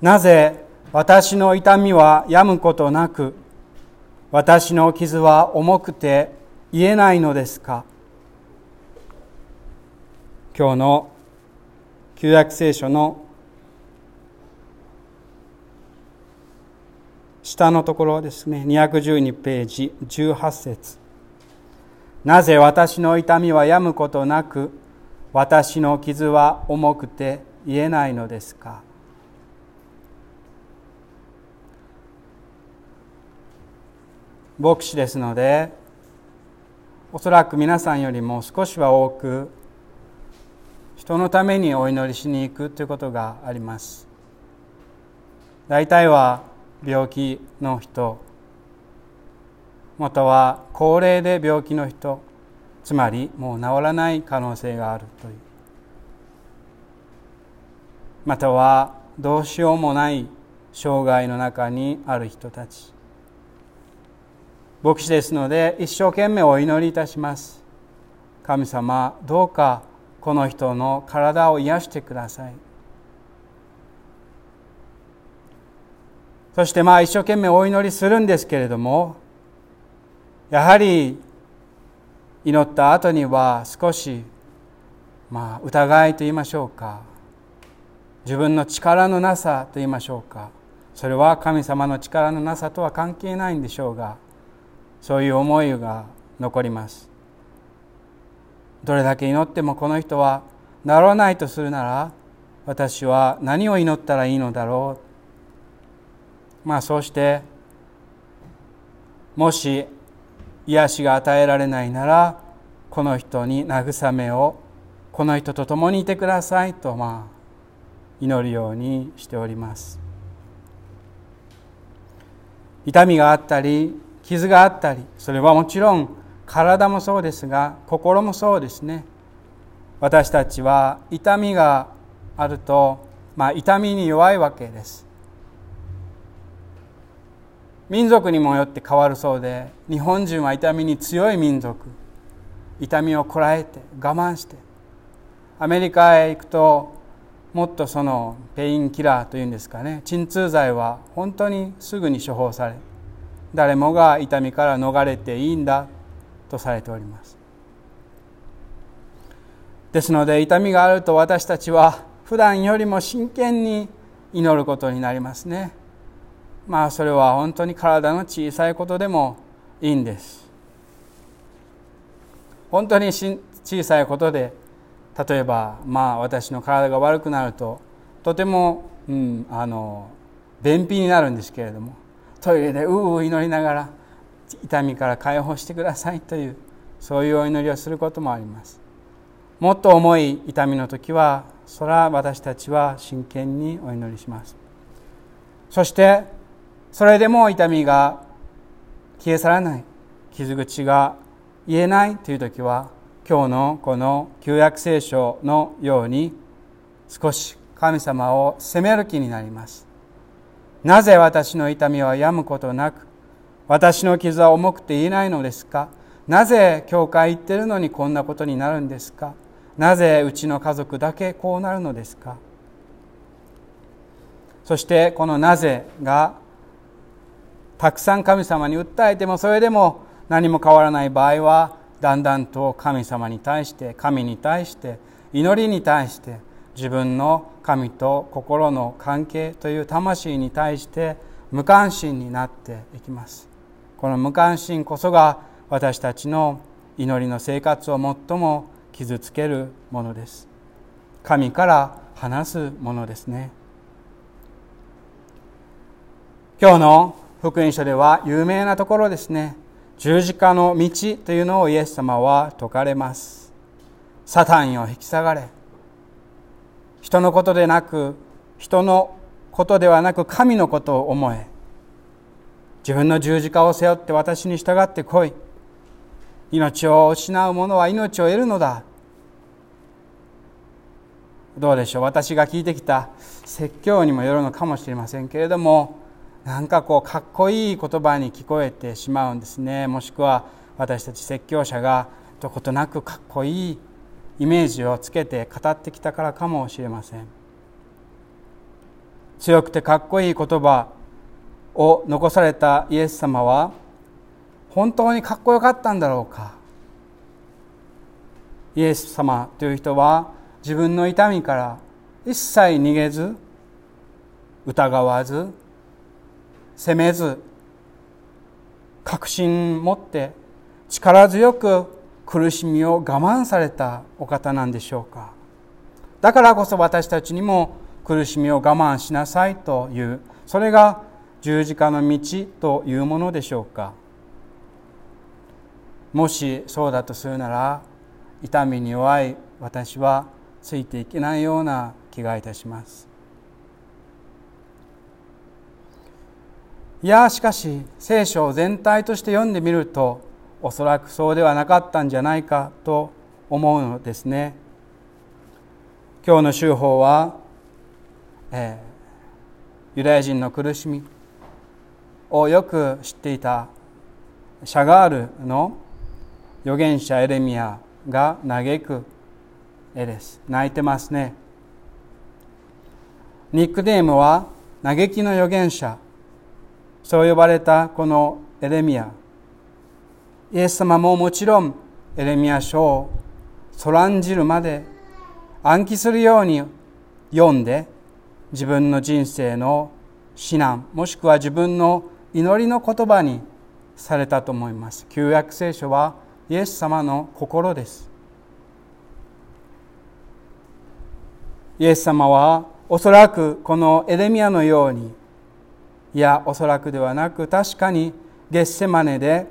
なぜ私の痛みは止むことなく私の傷は重くて言えないのですか？今日の旧約聖書の下のところですね。212ページ18節。なぜ私の痛みは止むことなく私の傷は重くて言えないのですか？牧師ですのでおそらく皆さんよりも少しは多く人のためにお祈りしに行くということがあります。大体は病気の人または高齢で病気の人つまりもう治らない可能性があるという。またはどうしようもない障害の中にある人たち。牧師ですので一生懸命お祈りいたします。神様どうかこの人の体を癒してください。そしてまあ一生懸命お祈りするんですけれどもやはり祈った後には少しまあ疑いと言いましょうか。自分の力のなさと言いましょうか。それは神様の力のなさとは関係ないんでしょうがそういう思いが残ります。どれだけ祈ってもこの人はならないとするなら私は何を祈ったらいいのだろう。まあそうしてもし癒しが与えられないならこの人に慰めをこの人と共にいてくださいとまあ祈るようにしております。痛みがあったり傷があったりそれはもちろん体もそうですが心もそうですね。私たちは痛みがあると、まあ、痛みに弱いわけです。民族にもよって変わるそうで日本人は痛みに強い民族。痛みをこらえて我慢して。アメリカへ行くともっとそのペインキラーというんですかね。鎮痛剤は本当にすぐに処方され誰もが痛みから逃れていいんだとされております。ですので痛みがあると私たちは普段よりも真剣に祈ることになりますね。まあそれは本当に体の小さいことでもいいんです。本当に小さいことで例えばまあ私の体が悪くなるととても、うん、あの便秘になるんですけれどもトイレでうう祈りながら痛みから解放してくださいというそういうお祈りをすることもあります。もっと重い痛みの時はそれは私たちは真剣にお祈りします。そしてそれでも痛みが消え去らない傷口が言えないという時は今日のこの旧約聖書のように少し神様を責める気になります。なぜ私の痛みは止むことなく私の傷は重くて言えないのですか？なぜ教会行ってるのにこんなことになるんですか？なぜうちの家族だけこうなるのですか？そしてこの「なぜ」がたくさん神様に訴えてもそれでも何も変わらない場合はだんだんと神様に対して神に対して祈りに対して自分の神と心の関係という魂に対して無関心になっていきます。この無関心こそが私たちの祈りの生活を最も傷つけるものです。神から離すものですね。今日の福音書では有名なところですね。十字架の道というのをイエス様は説かれます。サタンよ引き下がれ。人のことでなく人のことではなく神のことを思え。自分の十字架を背負って私に従ってこい。命を失う者は命を得るのだ。どうでしょう？私が聞いてきた説教にもよるのかもしれませんけれどもなんかこうかっこいい言葉に聞こえてしまうんですね。もしくは私たち説教者がどことなくかっこいいイメージをつけて語ってきたからかもしれません。強くてかっこいい言葉を残されたイエス様は本当にかっこよかったんだろうか。イエス様という人は自分の痛みから一切逃げず疑わず責めず確信持って力強く苦しみを我慢されたお方なんでしょうか？だからこそ私たちにも苦しみを我慢しなさいというそれが十字架の道というものでしょうか？もしそうだとするなら痛みに弱い私はついていけないような気がいたします。いやしかし聖書を全体として読んでみるとおそらくそうではなかったんじゃないかと思うのですね。今日の修法は、えー、ユダヤ人の苦しみをよく知っていたシャガールの預言者エレミアが嘆く絵です。泣いてますね。ニックネームは嘆きの預言者。そう呼ばれたこのエレミア。イエス様ももちろんエレミア書をそらんじるまで暗記するように読んで自分の人生の指南もしくは自分の祈りの言葉にされたと思います旧約聖書はイエス様の心です.イエス様はおそらくこのエレミアのようにいやおそらくではなく確かにゲッセマネで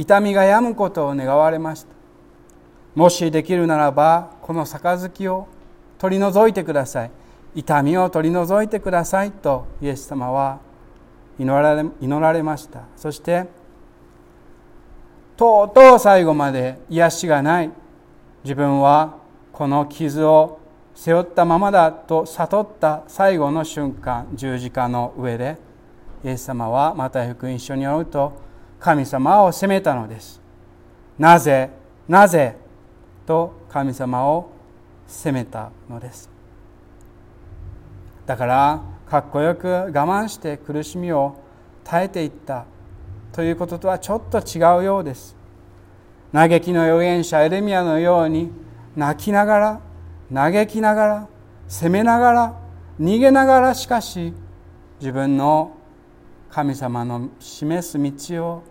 痛みが止むことを願われました。もしできるならばこの杯を取り除いてください。痛みを取り除いてくださいとイエス様は祈られ祈られました。そしてとうとう最後まで癒しがない。自分はこの傷を背負ったままだと悟った最後の瞬間。十字架の上でイエス様はまた福音書によると神様を責めたのです。なぜなぜと神様を責めたのです。だからかっこよく我慢して苦しみを耐えていったということとはちょっと違うようです。嘆きの預言者エレミアのように泣きながら嘆きながら責めながら逃げながらしかし自分の神様の示す道を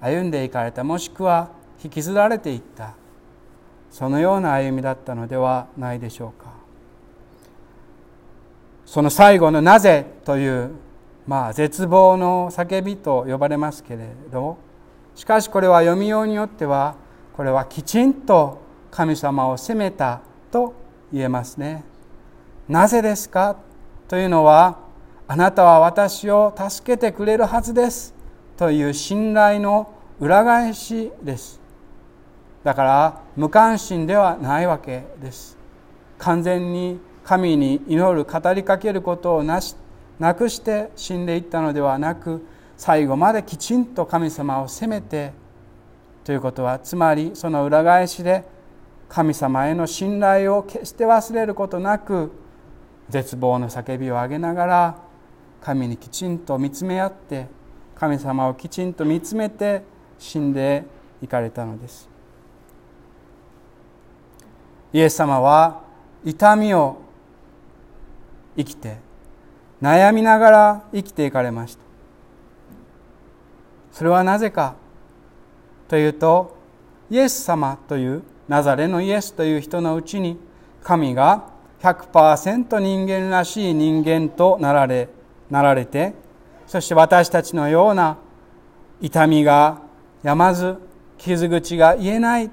歩んでいかれたもしくは引きずられていった。そのような歩みだったのではないでしょうか。その最後の「なぜ」というまあ絶望の叫びと呼ばれますけれどしかしこれは読みようによってはこれはきちんと神様を責めたと言えますね。なぜですか？というのはあなたは私を助けてくれるはずです。という信頼の裏返しです。だから無関心ではないわけです。完全に神に祈る語りかけることをなしなくして死んでいったのではなく最後まできちんと神様を責めてということはつまりその裏返しで神様への信頼を決して忘れることなく絶望の叫びを上げながら神にきちんと見つめ合って神様をきちんと見つめて死んでいかれたのです。イエス様は痛みを生きて悩みながら生きていかれました。それはなぜかというとイエス様というナザレのイエスという人のうちに神が100%人間らしい人間となられなられてそして私たちのような痛みがやまず傷口が癒えない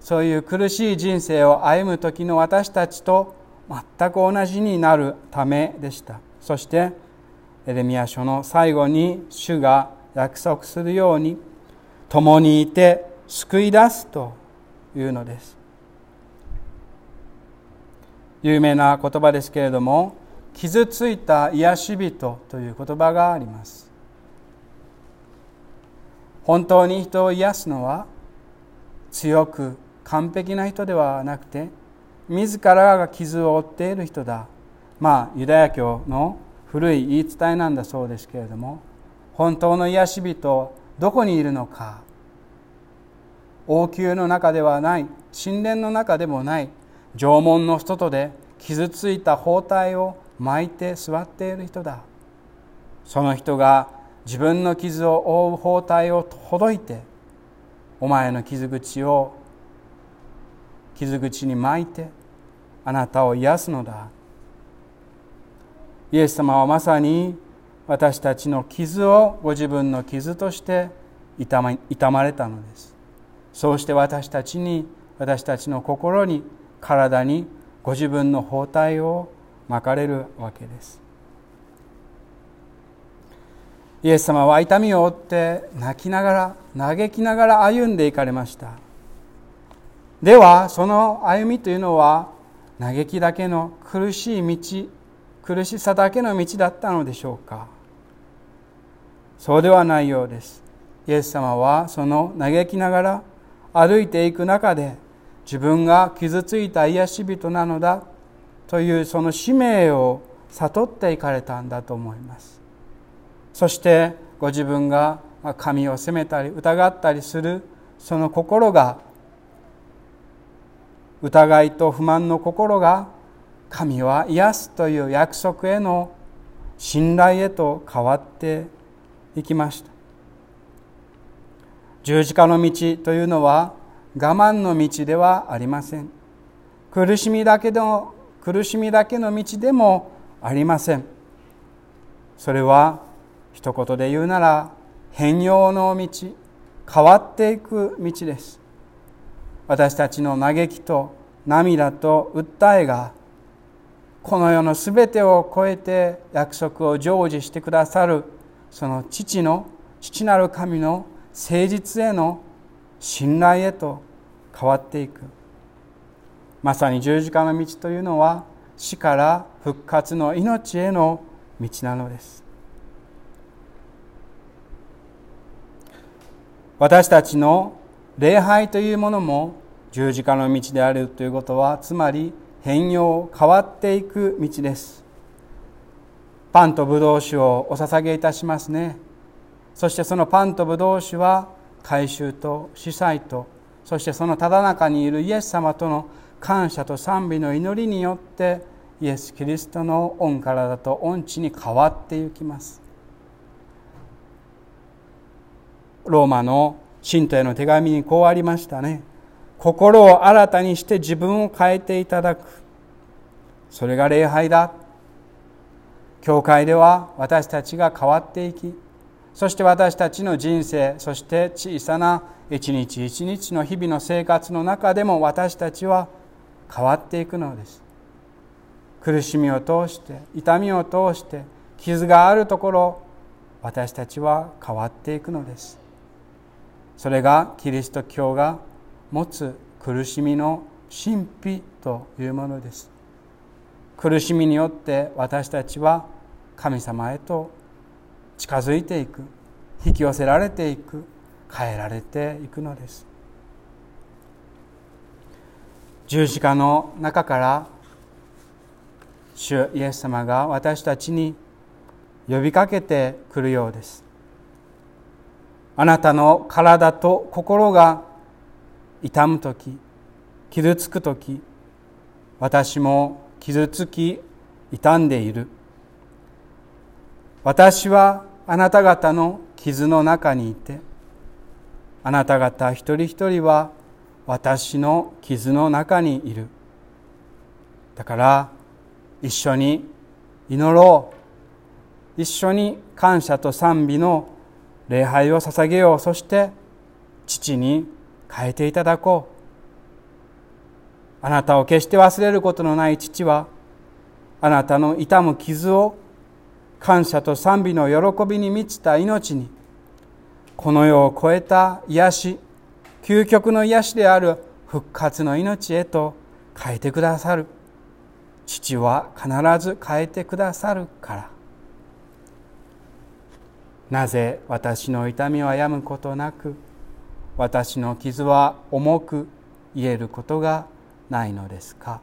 そういう苦しい人生を歩む時の私たちと全く同じになるためでした。そしてエレミア書の最後に主が約束するように共にいて救い出すというのです。有名な言葉ですけれども傷ついた癒し人という言葉があります。本当に人を癒すのは強く完璧な人ではなくて自らが傷を負っている人だ。まあユダヤ教の古い言い伝えなんだそうですけれども本当の癒し人どこにいるのか。王宮の中ではない神殿の中でもない縄文の外で傷ついた包帯を巻いて座っている人だ。その人が自分の傷を覆う包帯をほどいてお前の傷口を傷口に巻いてあなたを癒すのだ。イエス様はまさに私たちの傷をご自分の傷として痛ま痛まれたのです。そうして私たちに私たちの心に体にご自分の包帯を巻かれるわけです。イエス様は痛みを負って泣きながら嘆きながら歩んでいかれました。ではその歩みというのは嘆きだけの苦しい道苦しさだけの道だったのでしょうか。そうではないようです。イエス様はその嘆きながら歩いていく中で自分が傷ついた癒し人なのだというその使命を悟っていかれたんだと思います。そしてご自分が神を責めたり疑ったりするその心が疑いと不満の心が神は癒すという約束への信頼へと変わっていきました。十字架の道というのは我慢の道ではありません。苦しみだけの苦しみだけの道でもありません。それは一言で言うなら変容の道変わっていく道です。私たちの嘆きと涙と訴えがこの世のすべてを超えて約束を成就してくださるその父の父なる神の誠実への信頼へと変わっていく。まさに十字架の道というのは死から復活の命への道なのです。私たちの礼拝というものも十字架の道であるということはつまり変容変わっていく道です。パンとブドウ酒をお捧げいたしますね。そしてそのパンとブドウ酒は改宗と司祭とそしてそのただ中にいるイエス様との感謝と賛美の祈りによってイエス・キリストの御体と御地に変わっていきます。ローマの信徒への手紙にこうありましたね。心を新たにして自分を変えていただく。それが礼拝だ。教会では私たちが変わっていきそして私たちの人生そして小さな一日一日の日々の生活の中でも私たちは変わっていくのです。苦しみを通して痛みを通して傷があるところ私たちは変わっていくのです。それがキリスト教が持つ苦しみの神秘というものです。苦しみによって私たちは神様へと近づいていく引き寄せられていく変えられていくのです。十字架の中から主イエス様が私たちに呼びかけてくるようです。あなたの体と心が痛む時傷つく時私も傷つき傷んでいる。私はあなた方の傷の中にいてあなた方一人一人は私の傷の中にいる。だから一緒に祈ろう。一緒に感謝と賛美の礼拝を捧げよう。そして父に変えていただこう。あなたを決して忘れることのない父はあなたの痛む傷を感謝と賛美の喜びに満ちた命にこの世を超えた癒し究極の癒しである復活の命へと変えてくださる。父は必ず変えてくださるから。なぜ私の痛みは病むことなく私の傷は重く癒えることがないのですか？